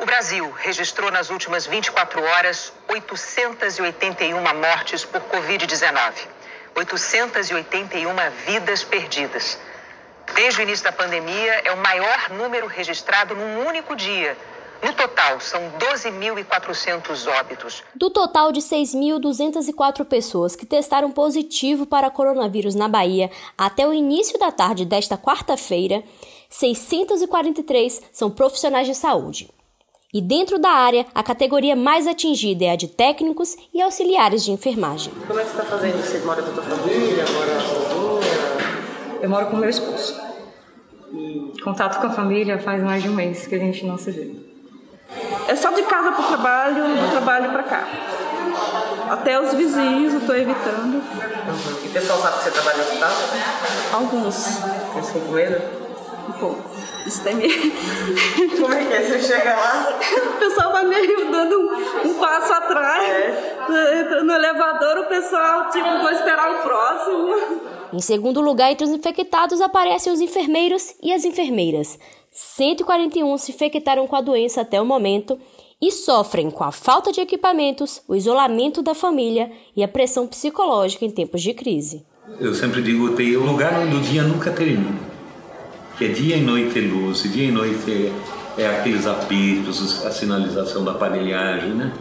O Brasil registrou nas últimas 24 horas 881 mortes por Covid-19. 881 vidas perdidas. Desde o início da pandemia, é o maior número registrado num único dia. No total, são 12.400 óbitos. Do total de 6.204 pessoas que testaram positivo para coronavírus na Bahia até o início da tarde desta quarta-feira, 643 são profissionais de saúde. E dentro da área, a categoria mais atingida é a de técnicos e auxiliares de enfermagem. Como é que você está fazendo? Você mora com a tua família? Mora sozinha? Eu moro com meu esposo. E contato com a família faz mais de um mês que a gente não se vê. É só de casa para o trabalho, do trabalho para cá. Até os vizinhos eu estou evitando. Uhum. E o pessoal sabe que você trabalha no hospital? Alguns. Eles ficam com medo? Um pouco. Isso tem medo. Como é que é? Você chega lá? o pessoal vai meio dando um, um passo atrás. É. Entra no elevador, o pessoal, tipo, vou esperar o próximo. Em segundo lugar, entre os infectados aparecem os enfermeiros e as enfermeiras. 141 se infectaram com a doença até o momento e sofrem com a falta de equipamentos, o isolamento da família e a pressão psicológica em tempos de crise. Eu sempre digo, o lugar onde o dia nunca termina. Que é dia e noite é luz, e dia e noite é, é aqueles apitos, a sinalização da aparelhagem, né?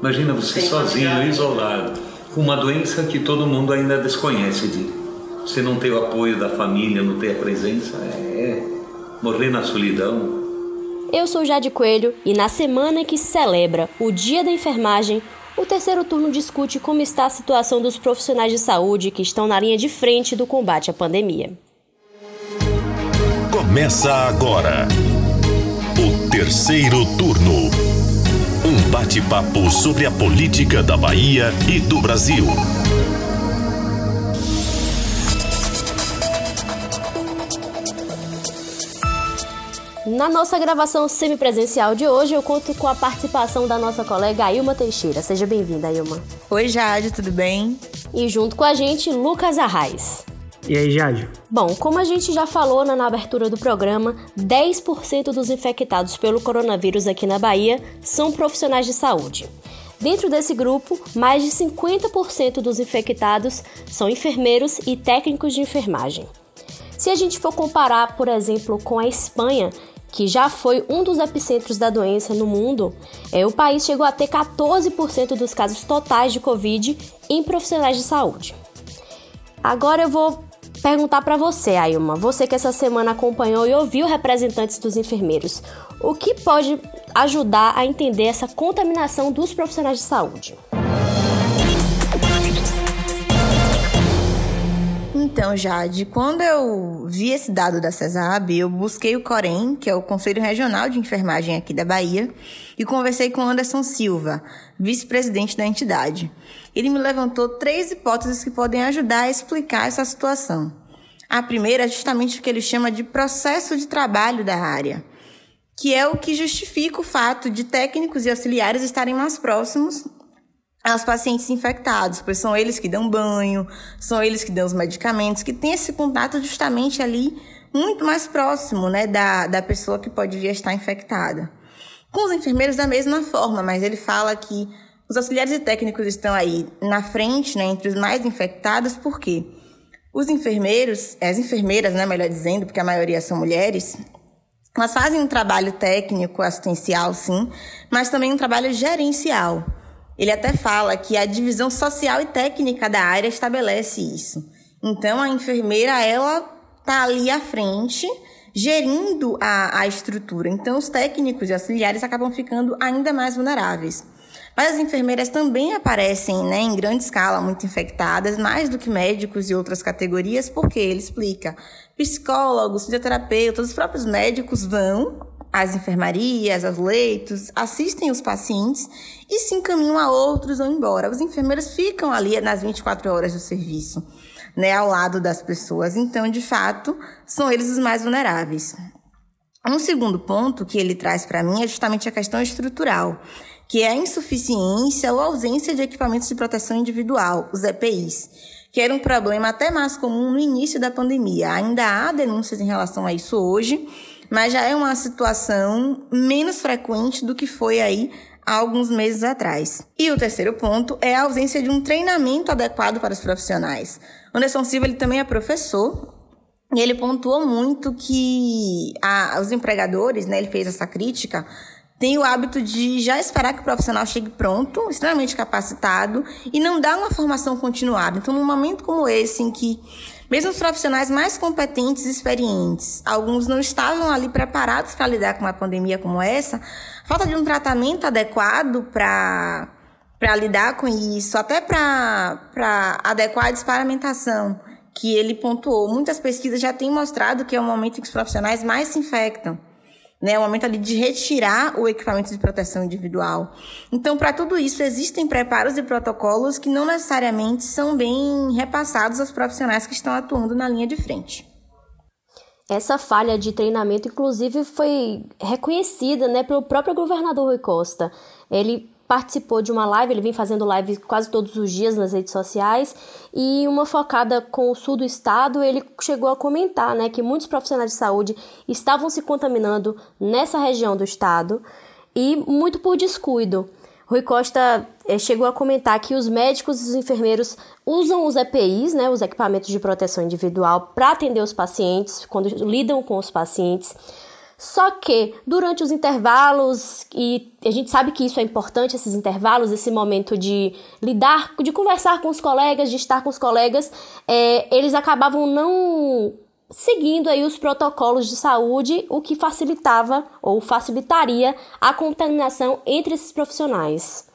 Imagina você sozinho, isolado, com uma doença que todo mundo ainda desconhece de você não ter o apoio da família, não ter a presença, é morrer na solidão. Eu sou Jade Coelho e na semana que se celebra o Dia da Enfermagem, o terceiro turno discute como está a situação dos profissionais de saúde que estão na linha de frente do combate à pandemia. Começa agora o terceiro turno. Um bate-papo sobre a política da Bahia e do Brasil. Na nossa gravação semipresencial de hoje, eu conto com a participação da nossa colega Ailma Teixeira. Seja bem-vinda, Ailma. Oi, Jade, tudo bem? E junto com a gente, Lucas Arraes. E aí, Jade? Bom, como a gente já falou na, na abertura do programa, 10% dos infectados pelo coronavírus aqui na Bahia são profissionais de saúde. Dentro desse grupo, mais de 50% dos infectados são enfermeiros e técnicos de enfermagem. Se a gente for comparar, por exemplo, com a Espanha, que já foi um dos epicentros da doença no mundo, é, o país chegou a ter 14% dos casos totais de Covid em profissionais de saúde. Agora eu vou perguntar para você, Ailma, você que essa semana acompanhou e ouviu representantes dos enfermeiros, o que pode ajudar a entender essa contaminação dos profissionais de saúde? Então, Jade, quando eu vi esse dado da CESAB, eu busquei o COREM, que é o Conselho Regional de Enfermagem aqui da Bahia, e conversei com Anderson Silva, vice-presidente da entidade. Ele me levantou três hipóteses que podem ajudar a explicar essa situação. A primeira é justamente o que ele chama de processo de trabalho da área, que é o que justifica o fato de técnicos e auxiliares estarem mais próximos aos pacientes infectados, pois são eles que dão banho, são eles que dão os medicamentos, que têm esse contato justamente ali muito mais próximo né, da, da pessoa que pode vir a estar infectada. Com os enfermeiros da mesma forma, mas ele fala que os auxiliares e técnicos estão aí na frente, né, entre os mais infectados, por quê? Os enfermeiros, as enfermeiras, né, melhor dizendo, porque a maioria são mulheres, elas fazem um trabalho técnico, assistencial, sim, mas também um trabalho gerencial. Ele até fala que a divisão social e técnica da área estabelece isso. Então, a enfermeira, ela está ali à frente, gerindo a, a estrutura. Então, os técnicos e auxiliares acabam ficando ainda mais vulneráveis. Mas as enfermeiras também aparecem né, em grande escala muito infectadas, mais do que médicos e outras categorias, porque ele explica. Psicólogos, fisioterapeutas, os próprios médicos vão às enfermarias, aos leitos, assistem os pacientes e se encaminham a outros ou embora. Os enfermeiros ficam ali nas 24 horas do serviço, né, ao lado das pessoas. Então, de fato, são eles os mais vulneráveis. Um segundo ponto que ele traz para mim é justamente a questão estrutural, que é a insuficiência ou ausência de equipamentos de proteção individual, os EPIs, que era um problema até mais comum no início da pandemia. Ainda há denúncias em relação a isso hoje, mas já é uma situação menos frequente do que foi aí há alguns meses atrás. E o terceiro ponto é a ausência de um treinamento adequado para os profissionais. Anderson Silva ele também é professor e ele pontuou muito que a, os empregadores, né, ele fez essa crítica, tem o hábito de já esperar que o profissional chegue pronto, extremamente capacitado, e não dar uma formação continuada. Então, num momento como esse, em que mesmo os profissionais mais competentes e experientes, alguns não estavam ali preparados para lidar com uma pandemia como essa, falta de um tratamento adequado para para lidar com isso, até para adequar a disparamentação que ele pontuou. Muitas pesquisas já têm mostrado que é o momento em que os profissionais mais se infectam. Né, o momento ali de retirar o equipamento de proteção individual. Então, para tudo isso, existem preparos e protocolos que não necessariamente são bem repassados aos profissionais que estão atuando na linha de frente. Essa falha de treinamento, inclusive, foi reconhecida né, pelo próprio governador Rui Costa. Ele participou de uma live, ele vem fazendo live quase todos os dias nas redes sociais, e uma focada com o sul do estado, ele chegou a comentar né, que muitos profissionais de saúde estavam se contaminando nessa região do estado, e muito por descuido. Rui Costa eh, chegou a comentar que os médicos e os enfermeiros usam os EPIs, né, os equipamentos de proteção individual, para atender os pacientes, quando lidam com os pacientes, só que durante os intervalos, e a gente sabe que isso é importante, esses intervalos, esse momento de lidar, de conversar com os colegas, de estar com os colegas, é, eles acabavam não seguindo aí os protocolos de saúde, o que facilitava ou facilitaria a contaminação entre esses profissionais.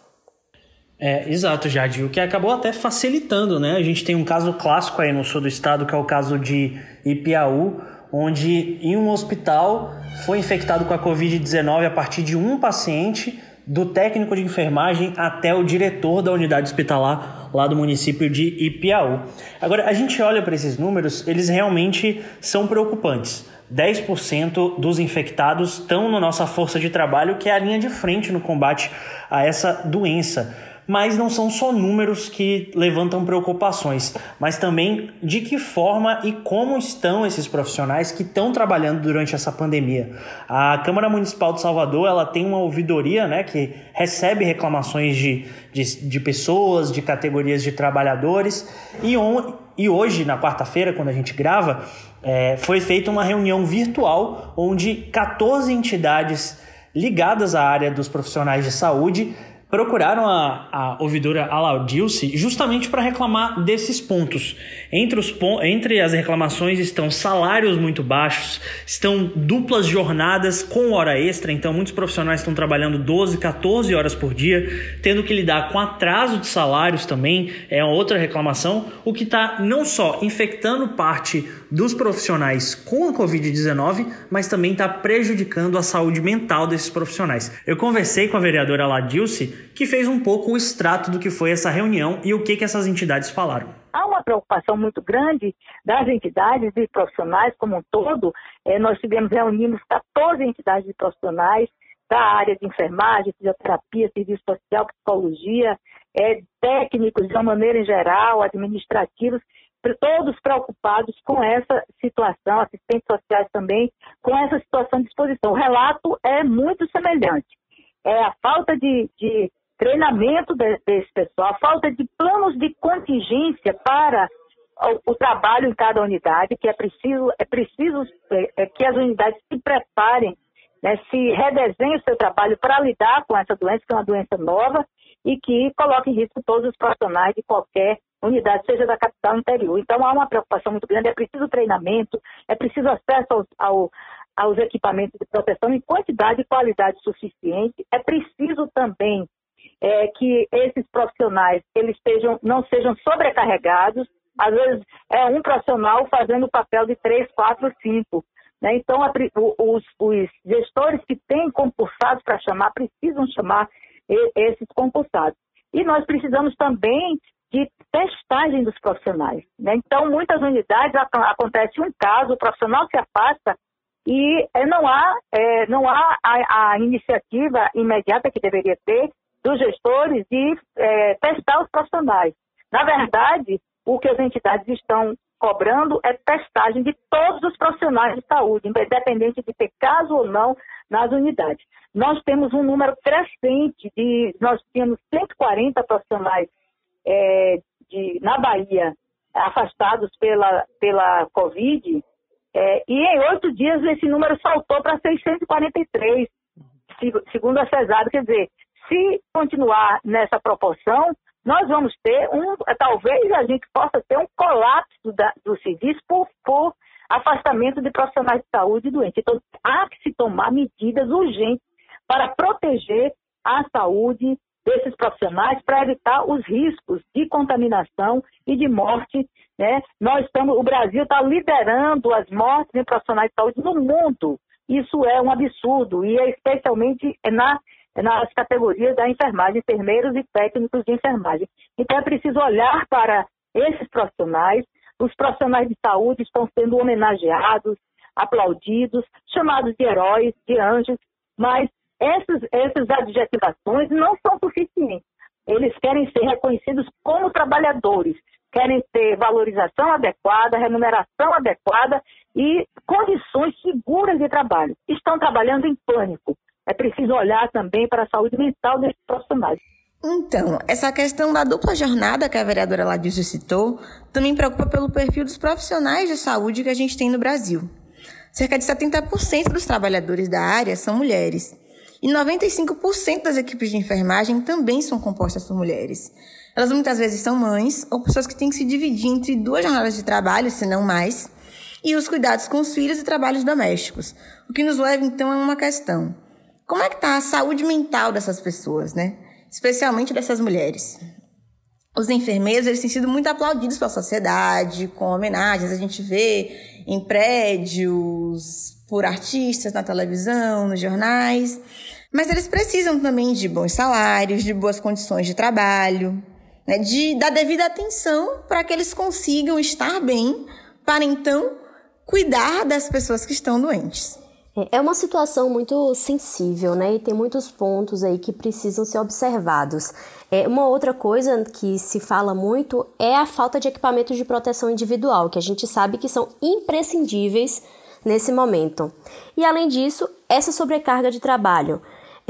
É, exato, Jade. O que acabou até facilitando, né? A gente tem um caso clássico aí no sul do estado, que é o caso de Ipiaú, onde em um hospital foi infectado com a Covid-19 a partir de um paciente, do técnico de enfermagem até o diretor da unidade hospitalar lá do município de Ipiaú. Agora, a gente olha para esses números, eles realmente são preocupantes. 10% dos infectados estão na nossa força de trabalho, que é a linha de frente no combate a essa doença mas não são só números que levantam preocupações, mas também de que forma e como estão esses profissionais que estão trabalhando durante essa pandemia. A Câmara Municipal de Salvador ela tem uma ouvidoria né, que recebe reclamações de, de, de pessoas, de categorias de trabalhadores, e, on, e hoje, na quarta-feira, quando a gente grava, é, foi feita uma reunião virtual onde 14 entidades ligadas à área dos profissionais de saúde procuraram a, a ouvidora Alaudilce justamente para reclamar desses pontos. Entre, os, entre as reclamações estão salários muito baixos, estão duplas jornadas com hora extra, então muitos profissionais estão trabalhando 12, 14 horas por dia, tendo que lidar com atraso de salários também, é outra reclamação, o que está não só infectando parte dos profissionais com a Covid-19, mas também está prejudicando a saúde mental desses profissionais. Eu conversei com a vereadora Ladilce, que fez um pouco o extrato do que foi essa reunião e o que, que essas entidades falaram. Há uma preocupação muito grande das entidades e profissionais como um todo. É, nós tivemos, reunimos 14 entidades de profissionais da área de enfermagem, fisioterapia, serviço social, psicologia, é, técnicos de uma maneira em geral, administrativos, todos preocupados com essa situação, assistentes sociais também, com essa situação de exposição. O relato é muito semelhante. É a falta de, de treinamento desse pessoal, a falta de planos de contingência para o, o trabalho em cada unidade, que é preciso, é preciso é, é que as unidades se preparem, né, se redesenhem o seu trabalho para lidar com essa doença, que é uma doença nova, e que coloca em risco todos os profissionais de qualquer unidade, seja da capital interior. Então há uma preocupação muito grande, é preciso treinamento, é preciso acesso ao, ao, aos equipamentos de proteção em quantidade e qualidade suficiente, é preciso também é, que esses profissionais eles estejam, não sejam sobrecarregados, às vezes é um profissional fazendo o papel de três, quatro, cinco. Né? Então, a, os, os, gestores que têm concursados para chamar precisam chamar esses concursados. E nós precisamos também de testagem dos profissionais. Né? Então, muitas unidades acontece um caso, o profissional se afasta e é, não há, é, não há a, a, iniciativa imediata que deveria ter dos gestores de é, testar os profissionais. Na verdade, o que as entidades estão cobrando é testagem de todos os profissionais de saúde, independente de ter caso ou não nas unidades. Nós temos um número crescente de, nós tínhamos 140 profissionais é, de, na Bahia afastados pela, pela Covid, é, e em oito dias esse número saltou para 643, segundo a CESAD. Quer dizer, se continuar nessa proporção, nós vamos ter um, talvez a gente possa ter um colapso da, do serviço por, por afastamento de profissionais de saúde e doentes. Então, há que se tomar medidas urgentes para proteger a saúde desses profissionais para evitar os riscos de contaminação e de morte. Né? Nós estamos, o Brasil está liderando as mortes em profissionais de saúde no mundo. Isso é um absurdo e é especialmente na, nas categorias da enfermagem, enfermeiros e técnicos de enfermagem. Então é preciso olhar para esses profissionais. Os profissionais de saúde estão sendo homenageados, aplaudidos, chamados de heróis, de anjos, mas essas, essas adjetivações não são suficientes. Eles querem ser reconhecidos como trabalhadores, querem ter valorização adequada, remuneração adequada e condições seguras de trabalho. Estão trabalhando em pânico. É preciso olhar também para a saúde mental desses profissionais. Então, essa questão da dupla jornada que a vereadora Ladísio citou também preocupa pelo perfil dos profissionais de saúde que a gente tem no Brasil. Cerca de 70% dos trabalhadores da área são mulheres. E 95% das equipes de enfermagem também são compostas por mulheres. Elas muitas vezes são mães ou pessoas que têm que se dividir entre duas jornadas de trabalho, se não mais, e os cuidados com os filhos e trabalhos domésticos. O que nos leva então a uma questão: como é que está a saúde mental dessas pessoas, né? Especialmente dessas mulheres. Os enfermeiros eles têm sido muito aplaudidos pela sociedade, com homenagens. A gente vê em prédios, por artistas na televisão, nos jornais. Mas eles precisam também de bons salários, de boas condições de trabalho, né, de dar devida atenção para que eles consigam estar bem, para então cuidar das pessoas que estão doentes. É, uma situação muito sensível, né? E tem muitos pontos aí que precisam ser observados. É, uma outra coisa que se fala muito é a falta de equipamentos de proteção individual, que a gente sabe que são imprescindíveis nesse momento. E além disso, essa sobrecarga de trabalho.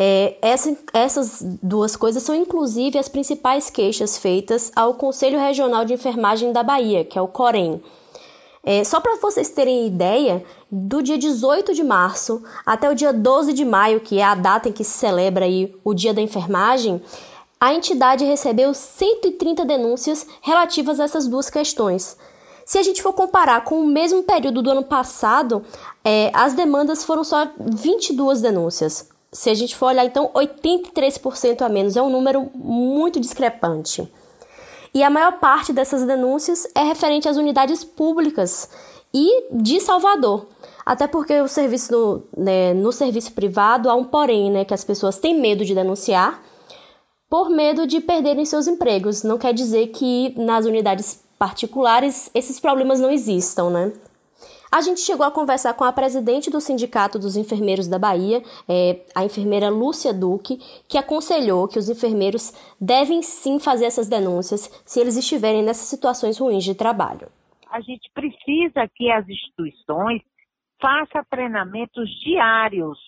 É, essa, essas duas coisas são inclusive as principais queixas feitas ao Conselho Regional de Enfermagem da Bahia, que é o COREM. É, só para vocês terem ideia, do dia 18 de março até o dia 12 de maio, que é a data em que se celebra aí o Dia da Enfermagem, a entidade recebeu 130 denúncias relativas a essas duas questões. Se a gente for comparar com o mesmo período do ano passado, é, as demandas foram só 22 denúncias. Se a gente for olhar, então, 83% a menos. É um número muito discrepante. E a maior parte dessas denúncias é referente às unidades públicas e de Salvador. Até porque o serviço no, né, no serviço privado há um porém, né, que as pessoas têm medo de denunciar por medo de perderem seus empregos. Não quer dizer que nas unidades particulares esses problemas não existam, né? A gente chegou a conversar com a presidente do Sindicato dos Enfermeiros da Bahia, é, a enfermeira Lúcia Duque, que aconselhou que os enfermeiros devem sim fazer essas denúncias se eles estiverem nessas situações ruins de trabalho. A gente precisa que as instituições façam treinamentos diários.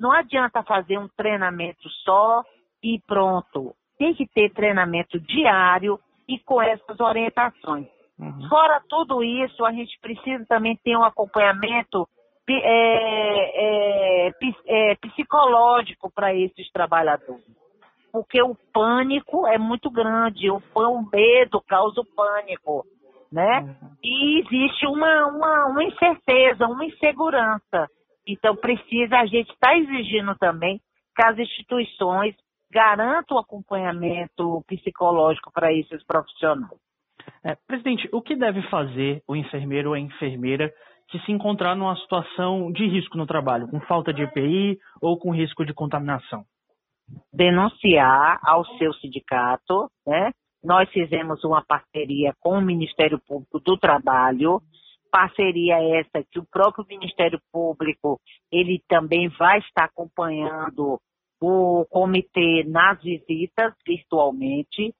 Não adianta fazer um treinamento só e pronto. Tem que ter treinamento diário e com essas orientações. Uhum. Fora tudo isso, a gente precisa também ter um acompanhamento é, é, é, psicológico para esses trabalhadores. Porque o pânico é muito grande, o, o medo causa o pânico, né? Uhum. E existe uma, uma, uma incerteza, uma insegurança. Então precisa, a gente está exigindo também que as instituições garantam o acompanhamento psicológico para esses profissionais. É, presidente, o que deve fazer o enfermeiro ou a enfermeira que se encontrar numa situação de risco no trabalho, com falta de EPI ou com risco de contaminação? Denunciar ao seu sindicato, né? Nós fizemos uma parceria com o Ministério Público do Trabalho, parceria essa que o próprio Ministério Público ele também vai estar acompanhando o comitê nas visitas virtualmente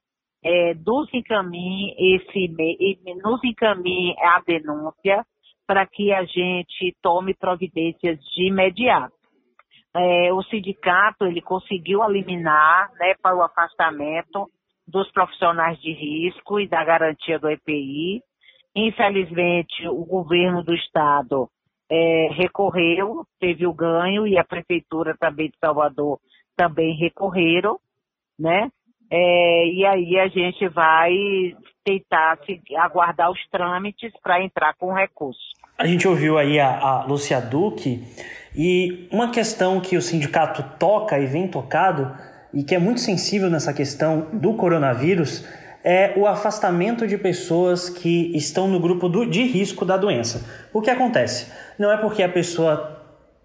é, nos encaminhe esse nos encaminhe a denúncia para que a gente tome providências de imediato. É, o sindicato ele conseguiu eliminar né, para o afastamento dos profissionais de risco e da garantia do EPI. Infelizmente, o governo do estado é, recorreu, teve o ganho e a prefeitura também de Salvador também recorreram, né? É, e aí a gente vai tentar aguardar os trâmites para entrar com recurso. A gente ouviu aí a, a Lúcia Duque e uma questão que o sindicato toca e vem tocado e que é muito sensível nessa questão do coronavírus é o afastamento de pessoas que estão no grupo do, de risco da doença. O que acontece? Não é porque a pessoa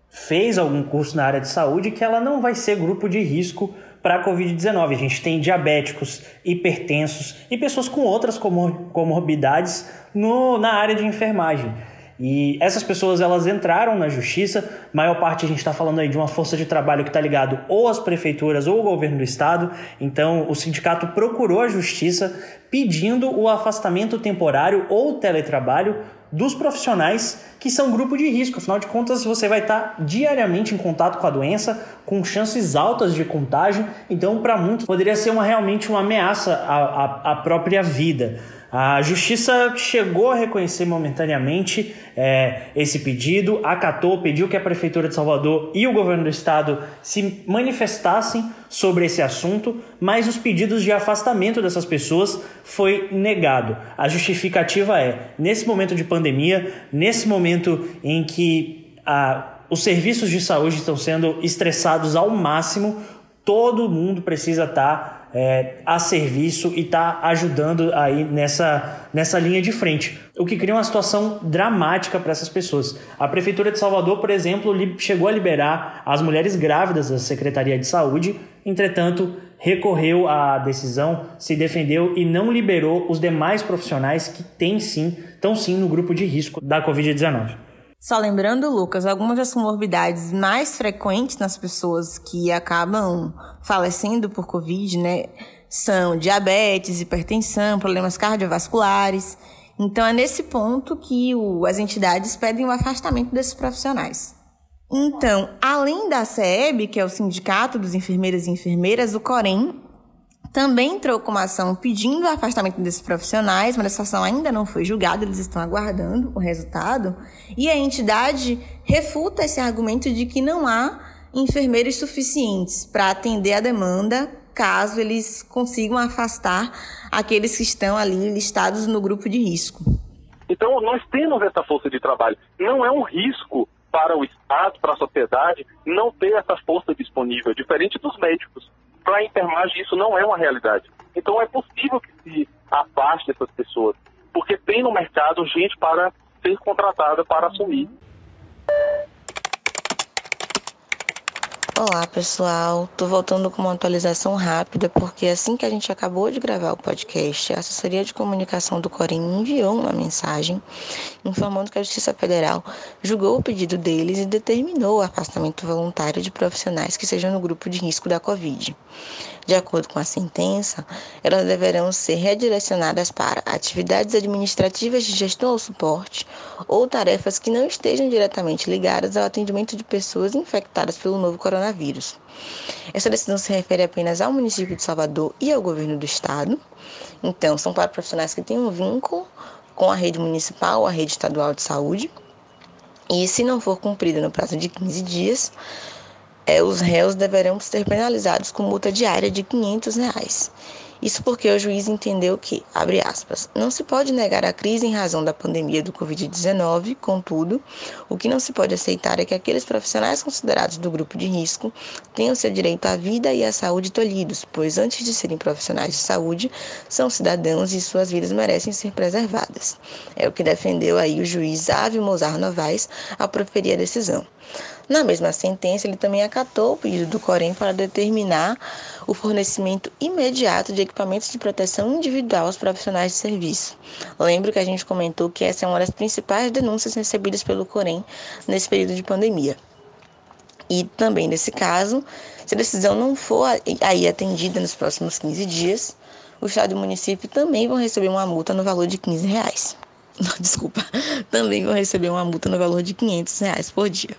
fez algum curso na área de saúde que ela não vai ser grupo de risco para a Covid-19. A gente tem diabéticos, hipertensos e pessoas com outras comor comorbidades no, na área de enfermagem. E essas pessoas elas entraram na justiça, maior parte a gente está falando aí de uma força de trabalho que está ligado ou às prefeituras ou ao governo do estado. Então o sindicato procurou a justiça pedindo o afastamento temporário ou teletrabalho dos profissionais que são grupo de risco. Afinal de contas, você vai estar tá diariamente em contato com a doença, com chances altas de contágio. Então, para muitos, poderia ser uma, realmente uma ameaça à, à, à própria vida. A justiça chegou a reconhecer momentaneamente é, esse pedido, acatou, pediu que a Prefeitura de Salvador e o governo do estado se manifestassem sobre esse assunto, mas os pedidos de afastamento dessas pessoas foi negado. A justificativa é: nesse momento de pandemia, nesse momento em que a, os serviços de saúde estão sendo estressados ao máximo, todo mundo precisa estar é, a serviço e está ajudando aí nessa, nessa linha de frente, o que cria uma situação dramática para essas pessoas. A Prefeitura de Salvador, por exemplo, chegou a liberar as mulheres grávidas da Secretaria de Saúde, entretanto, recorreu à decisão, se defendeu e não liberou os demais profissionais que têm sim, estão sim no grupo de risco da Covid-19. Só lembrando, Lucas, algumas das comorbidades mais frequentes nas pessoas que acabam falecendo por Covid, né, são diabetes, hipertensão, problemas cardiovasculares. Então é nesse ponto que o, as entidades pedem o afastamento desses profissionais. Então, além da CEB, que é o Sindicato dos Enfermeiros e Enfermeiras, o COREM também entrou com uma ação pedindo o afastamento desses profissionais, mas essa ação ainda não foi julgada, eles estão aguardando o resultado. E a entidade refuta esse argumento de que não há enfermeiros suficientes para atender a demanda caso eles consigam afastar aqueles que estão ali listados no grupo de risco. Então, nós temos essa força de trabalho. Não é um risco para o Estado, para a sociedade, não ter essa força disponível, diferente dos médicos para a isso não é uma realidade. Então é possível que se afaste essas pessoas, porque tem no mercado gente para ser contratada para assumir. Olá pessoal, tô voltando com uma atualização rápida porque assim que a gente acabou de gravar o podcast, a assessoria de comunicação do Corém enviou uma mensagem informando que a Justiça Federal julgou o pedido deles e determinou o afastamento voluntário de profissionais que sejam no grupo de risco da Covid. De acordo com a sentença, elas deverão ser redirecionadas para atividades administrativas de gestão ou suporte ou tarefas que não estejam diretamente ligadas ao atendimento de pessoas infectadas pelo novo coronavírus. Essa decisão se refere apenas ao município de Salvador e ao governo do estado. Então, são para profissionais que têm um vínculo com a rede municipal a rede estadual de saúde. E se não for cumprida no prazo de 15 dias, é, os réus deverão ser penalizados com multa diária de 500 reais. Isso porque o juiz entendeu que, abre aspas, não se pode negar a crise em razão da pandemia do Covid-19, contudo, o que não se pode aceitar é que aqueles profissionais considerados do grupo de risco tenham seu direito à vida e à saúde tolhidos, pois antes de serem profissionais de saúde, são cidadãos e suas vidas merecem ser preservadas. É o que defendeu aí o juiz Ávio Mozar Novaes ao proferir a decisão. Na mesma sentença, ele também acatou o pedido do Corém para determinar o fornecimento imediato de equipamentos de proteção individual aos profissionais de serviço. Lembro que a gente comentou que essa é uma das principais denúncias recebidas pelo Corém nesse período de pandemia. E também nesse caso, se a decisão não for aí atendida nos próximos 15 dias, o Estado e o município também vão receber uma multa no valor de 15 reais. Desculpa, também vão receber uma multa no valor de 500 reais por dia.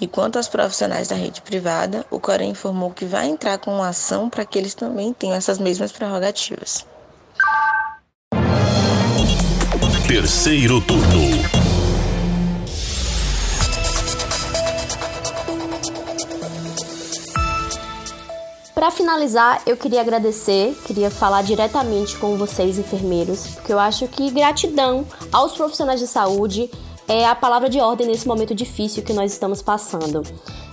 E quanto aos profissionais da rede privada, o Corém informou que vai entrar com uma ação para que eles também tenham essas mesmas prerrogativas. Terceiro turno. Para finalizar, eu queria agradecer, queria falar diretamente com vocês, enfermeiros, porque eu acho que gratidão aos profissionais de saúde é a palavra de ordem nesse momento difícil que nós estamos passando.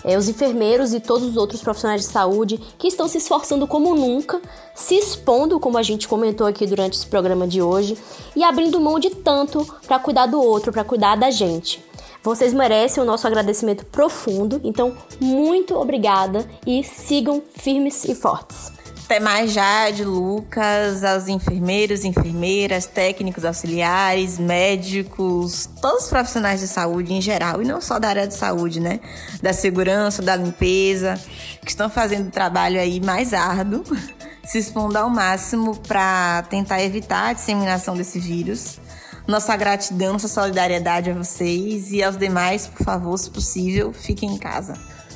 É, os enfermeiros e todos os outros profissionais de saúde que estão se esforçando como nunca, se expondo, como a gente comentou aqui durante esse programa de hoje, e abrindo mão de tanto para cuidar do outro, para cuidar da gente. Vocês merecem o nosso agradecimento profundo, então muito obrigada e sigam firmes e fortes. Até mais, Jade, Lucas, aos enfermeiros, enfermeiras, técnicos auxiliares, médicos, todos os profissionais de saúde em geral, e não só da área de saúde, né? Da segurança, da limpeza, que estão fazendo o trabalho aí mais árduo, se expondo ao máximo para tentar evitar a disseminação desse vírus. Nossa gratidão, nossa solidariedade a vocês e aos demais, por favor, se possível, fiquem em casa.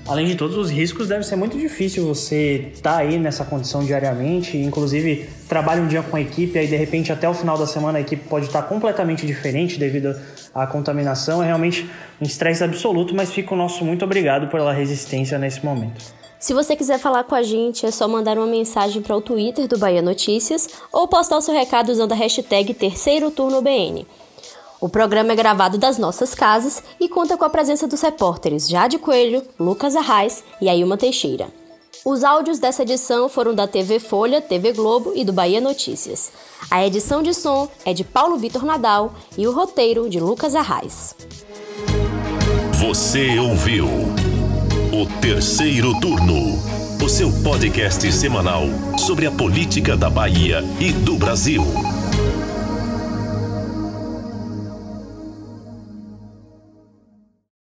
Além de todos os riscos, deve ser muito difícil você estar tá aí nessa condição diariamente. Inclusive, trabalha um dia com a equipe, aí de repente até o final da semana a equipe pode estar completamente diferente devido à contaminação. É realmente um estresse absoluto, mas fica o nosso muito obrigado pela resistência nesse momento. Se você quiser falar com a gente, é só mandar uma mensagem para o Twitter do Bahia Notícias ou postar o seu recado usando a hashtag Terceiro Turno BN. O programa é gravado das nossas casas e conta com a presença dos repórteres Jade Coelho, Lucas Arraes e Ailma Teixeira. Os áudios dessa edição foram da TV Folha, TV Globo e do Bahia Notícias. A edição de som é de Paulo Vitor Nadal e o roteiro de Lucas Arraes. Você ouviu o Terceiro Turno, o seu podcast semanal sobre a política da Bahia e do Brasil.